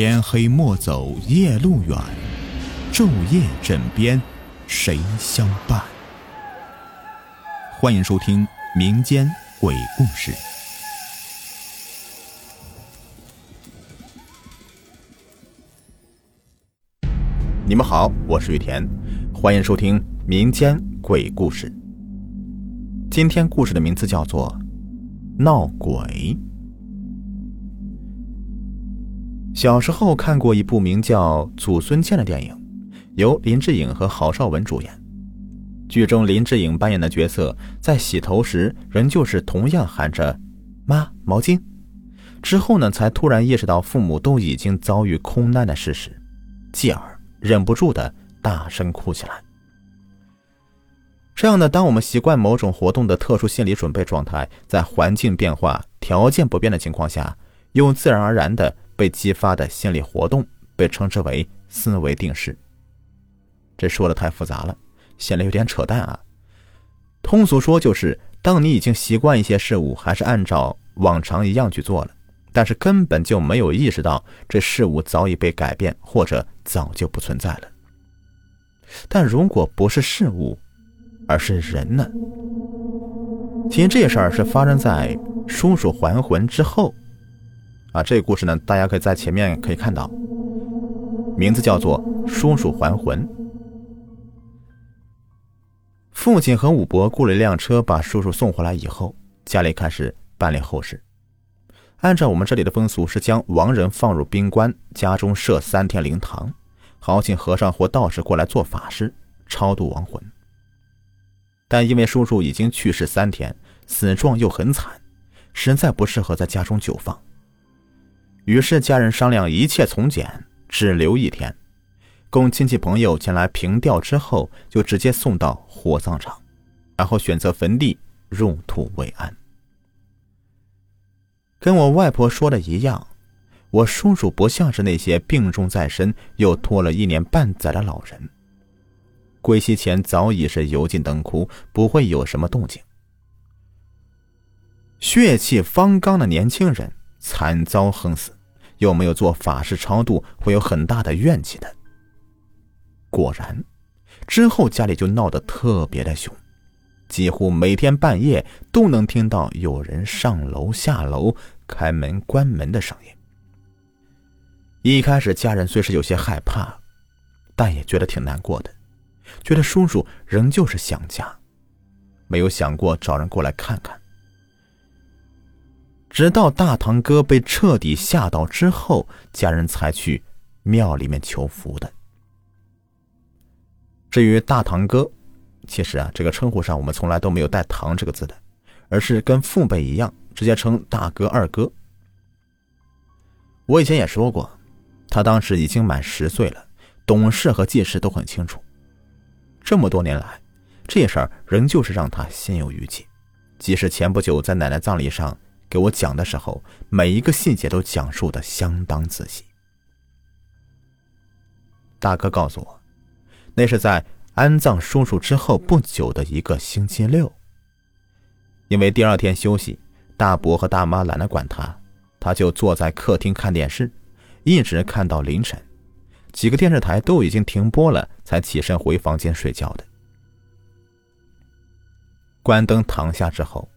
天黑莫走夜路远，昼夜枕边谁相伴？欢迎收听民间鬼故事。你们好，我是雨田，欢迎收听民间鬼故事。今天故事的名字叫做《闹鬼》。小时候看过一部名叫《祖孙剑》的电影，由林志颖和郝邵文主演。剧中林志颖扮演的角色在洗头时，仍旧是同样喊着“妈，毛巾”。之后呢，才突然意识到父母都已经遭遇空难的事实，继而忍不住的大声哭起来。这样的，当我们习惯某种活动的特殊心理准备状态，在环境变化、条件不变的情况下，又自然而然的。被激发的心理活动被称之为思维定式。这说的太复杂了，显得有点扯淡啊。通俗说就是，当你已经习惯一些事物，还是按照往常一样去做了，但是根本就没有意识到这事物早已被改变，或者早就不存在了。但如果不是事物，而是人呢？其实这事儿是发生在叔叔还魂之后。啊，这个故事呢，大家可以在前面可以看到，名字叫做《叔叔还魂》。父亲和武伯雇了一辆车把叔叔送回来以后，家里开始办理后事。按照我们这里的风俗，是将亡人放入冰棺，家中设三天灵堂，好请和尚或道士过来做法事，超度亡魂。但因为叔叔已经去世三天，死状又很惨，实在不适合在家中久放。于是家人商量，一切从简，只留一天，供亲戚朋友前来凭吊之后，就直接送到火葬场，然后选择坟地入土为安。跟我外婆说的一样，我叔叔不像是那些病重在身又拖了一年半载的老人，归西前早已是油尽灯枯，不会有什么动静。血气方刚的年轻人惨遭横死。又没有做法事超度，会有很大的怨气的。果然，之后家里就闹得特别的凶，几乎每天半夜都能听到有人上楼下楼、开门关门的声音。一开始家人虽是有些害怕，但也觉得挺难过的，觉得叔叔仍旧是想家，没有想过找人过来看看。直到大堂哥被彻底吓到之后，家人才去庙里面求福的。至于大堂哥，其实啊，这个称呼上我们从来都没有带“堂”这个字的，而是跟父辈一样，直接称大哥、二哥。我以前也说过，他当时已经满十岁了，懂事和记事都很清楚。这么多年来，这事儿仍旧是让他心有余悸，即使前不久在奶奶葬礼上。给我讲的时候，每一个细节都讲述的相当仔细。大哥告诉我，那是在安葬叔叔之后不久的一个星期六。因为第二天休息，大伯和大妈懒得管他，他就坐在客厅看电视，一直看到凌晨，几个电视台都已经停播了，才起身回房间睡觉的。关灯躺下之后，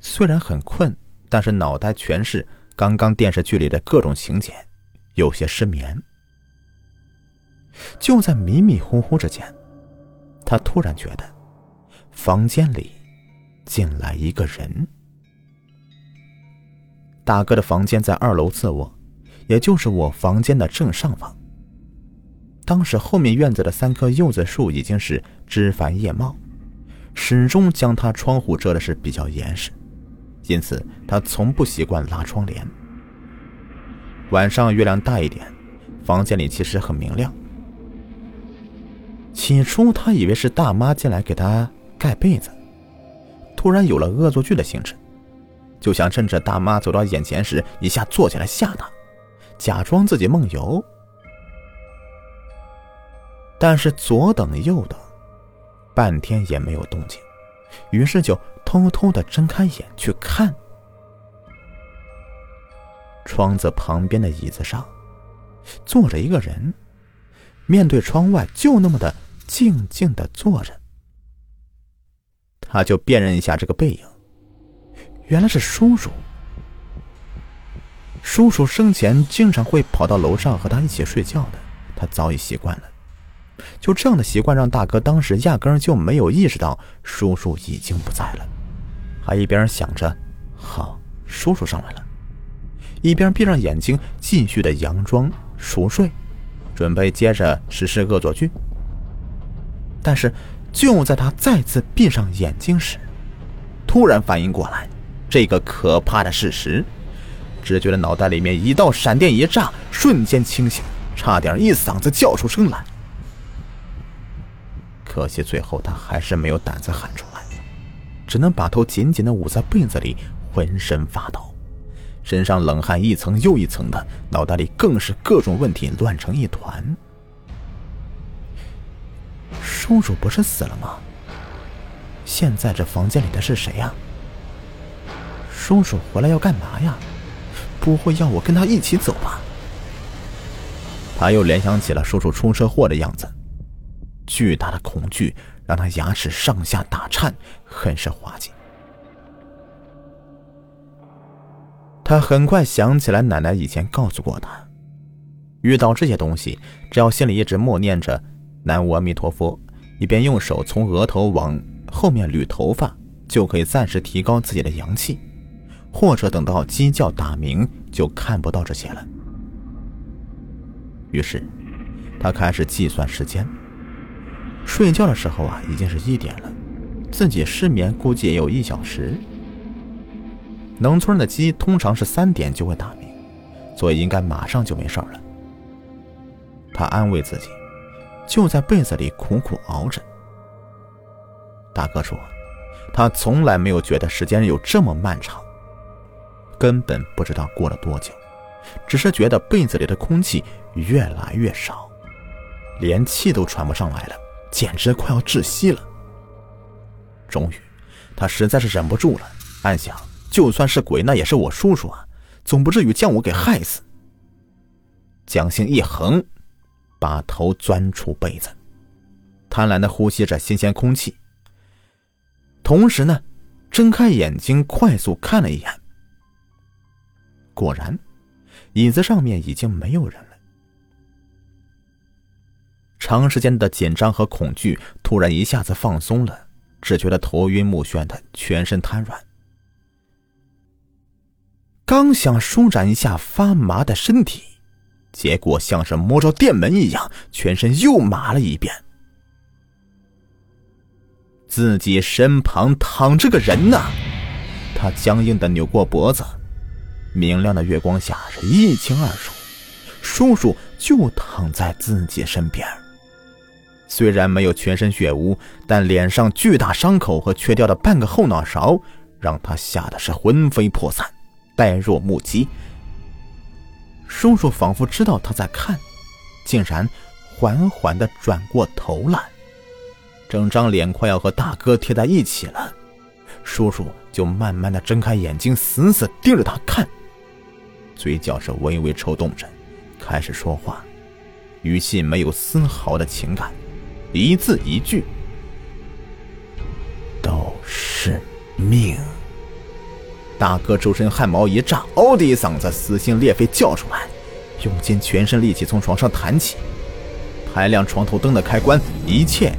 虽然很困。但是脑袋全是刚刚电视剧里的各种情节，有些失眠。就在迷迷糊糊之间，他突然觉得房间里进来一个人。大哥的房间在二楼次卧，也就是我房间的正上方。当时后面院子的三棵柚子树已经是枝繁叶茂，始终将他窗户遮的是比较严实。因此，他从不习惯拉窗帘。晚上月亮大一点，房间里其实很明亮。起初他以为是大妈进来给他盖被子，突然有了恶作剧的性质，就想趁着大妈走到眼前时一下坐起来吓她，假装自己梦游。但是左等右等，半天也没有动静，于是就。偷偷的睁开眼去看，窗子旁边的椅子上坐着一个人，面对窗外，就那么的静静的坐着。他就辨认一下这个背影，原来是叔叔。叔叔生前经常会跑到楼上和他一起睡觉的，他早已习惯了。就这样的习惯，让大哥当时压根就没有意识到叔叔已经不在了，还一边想着“好，叔叔上来了”，一边闭上眼睛继续的佯装熟睡，准备接着实施恶作剧。但是就在他再次闭上眼睛时，突然反应过来这个可怕的事实。只觉得脑袋里面一道闪电一炸，瞬间清醒，差点一嗓子叫出声来。可惜最后他还是没有胆子喊出来，只能把头紧紧的捂在被子里，浑身发抖，身上冷汗一层又一层的，脑袋里更是各种问题乱成一团。叔叔不是死了吗？现在这房间里的是谁呀？叔叔回来要干嘛呀？不会要我跟他一起走吧？他又联想起了叔叔出车祸的样子，巨大的恐惧让他牙齿上下打颤，很是滑稽。他很快想起来奶奶以前告诉过他，遇到这些东西，只要心里一直默念着“南无阿弥陀佛”，一边用手从额头往后面捋头发，就可以暂时提高自己的阳气。或者等到鸡叫打鸣，就看不到这些了。于是，他开始计算时间。睡觉的时候啊，已经是一点了，自己失眠估计也有一小时。农村的鸡通常是三点就会打鸣，所以应该马上就没事了。他安慰自己，就在被子里苦苦熬着。大哥说，他从来没有觉得时间有这么漫长。根本不知道过了多久，只是觉得被子里的空气越来越少，连气都喘不上来了，简直快要窒息了。终于，他实在是忍不住了，暗想：就算是鬼，那也是我叔叔啊，总不至于将我给害死。将心一横，把头钻出被子，贪婪的呼吸着新鲜空气，同时呢，睁开眼睛快速看了一眼。果然，椅子上面已经没有人了。长时间的紧张和恐惧突然一下子放松了，只觉得头晕目眩的，全身瘫软。刚想舒展一下发麻的身体，结果像是摸着电门一样，全身又麻了一遍。自己身旁躺着个人呢，他僵硬的扭过脖子。明亮的月光下是一清二楚，叔叔就躺在自己身边。虽然没有全身血污，但脸上巨大伤口和缺掉的半个后脑勺，让他吓得是魂飞魄散，呆若木鸡。叔叔仿佛知道他在看，竟然缓缓的转过头来，整张脸快要和大哥贴在一起了。叔叔就慢慢的睁开眼睛，死死盯着他看。嘴角是微微抽动着，开始说话，语气没有丝毫的情感，一字一句：“都是命。”大哥周身汗毛一炸，嗷的一嗓子撕心裂肺叫出来，用尽全身力气从床上弹起，拍亮床头灯的开关，一切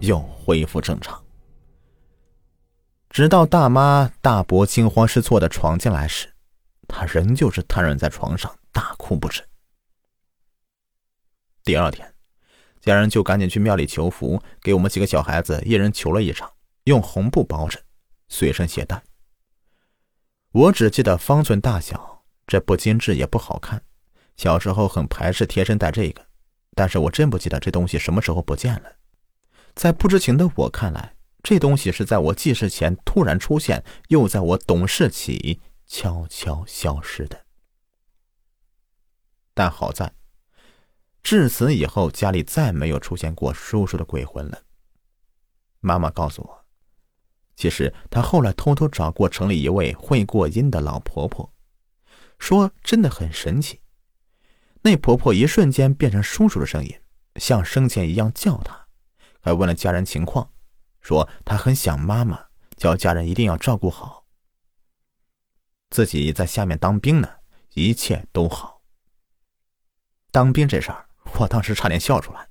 又恢复正常。直到大妈大伯惊慌失措的闯进来时。他仍旧是瘫软在床上，大哭不止。第二天，家人就赶紧去庙里求福，给我们几个小孩子一人求了一场，用红布包着，随身携带。我只记得方寸大小，这不精致也不好看。小时候很排斥贴身带这个，但是我真不记得这东西什么时候不见了。在不知情的我看来，这东西是在我记事前突然出现，又在我懂事起。悄悄消失的，但好在，至此以后家里再没有出现过叔叔的鬼魂了。妈妈告诉我，其实她后来偷偷找过城里一位会过阴的老婆婆，说真的很神奇。那婆婆一瞬间变成叔叔的声音，像生前一样叫她，还问了家人情况，说她很想妈妈，叫家人一定要照顾好。自己在下面当兵呢，一切都好。当兵这事儿，我当时差点笑出来，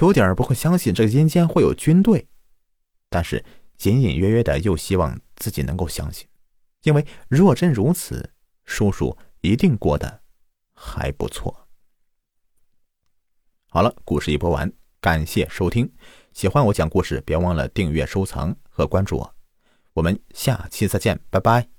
有点不会相信这个阴间会有军队，但是隐隐约约的又希望自己能够相信，因为若真如此，叔叔一定过得还不错。好了，故事一播完，感谢收听，喜欢我讲故事，别忘了订阅、收藏和关注我，我们下期再见，拜拜。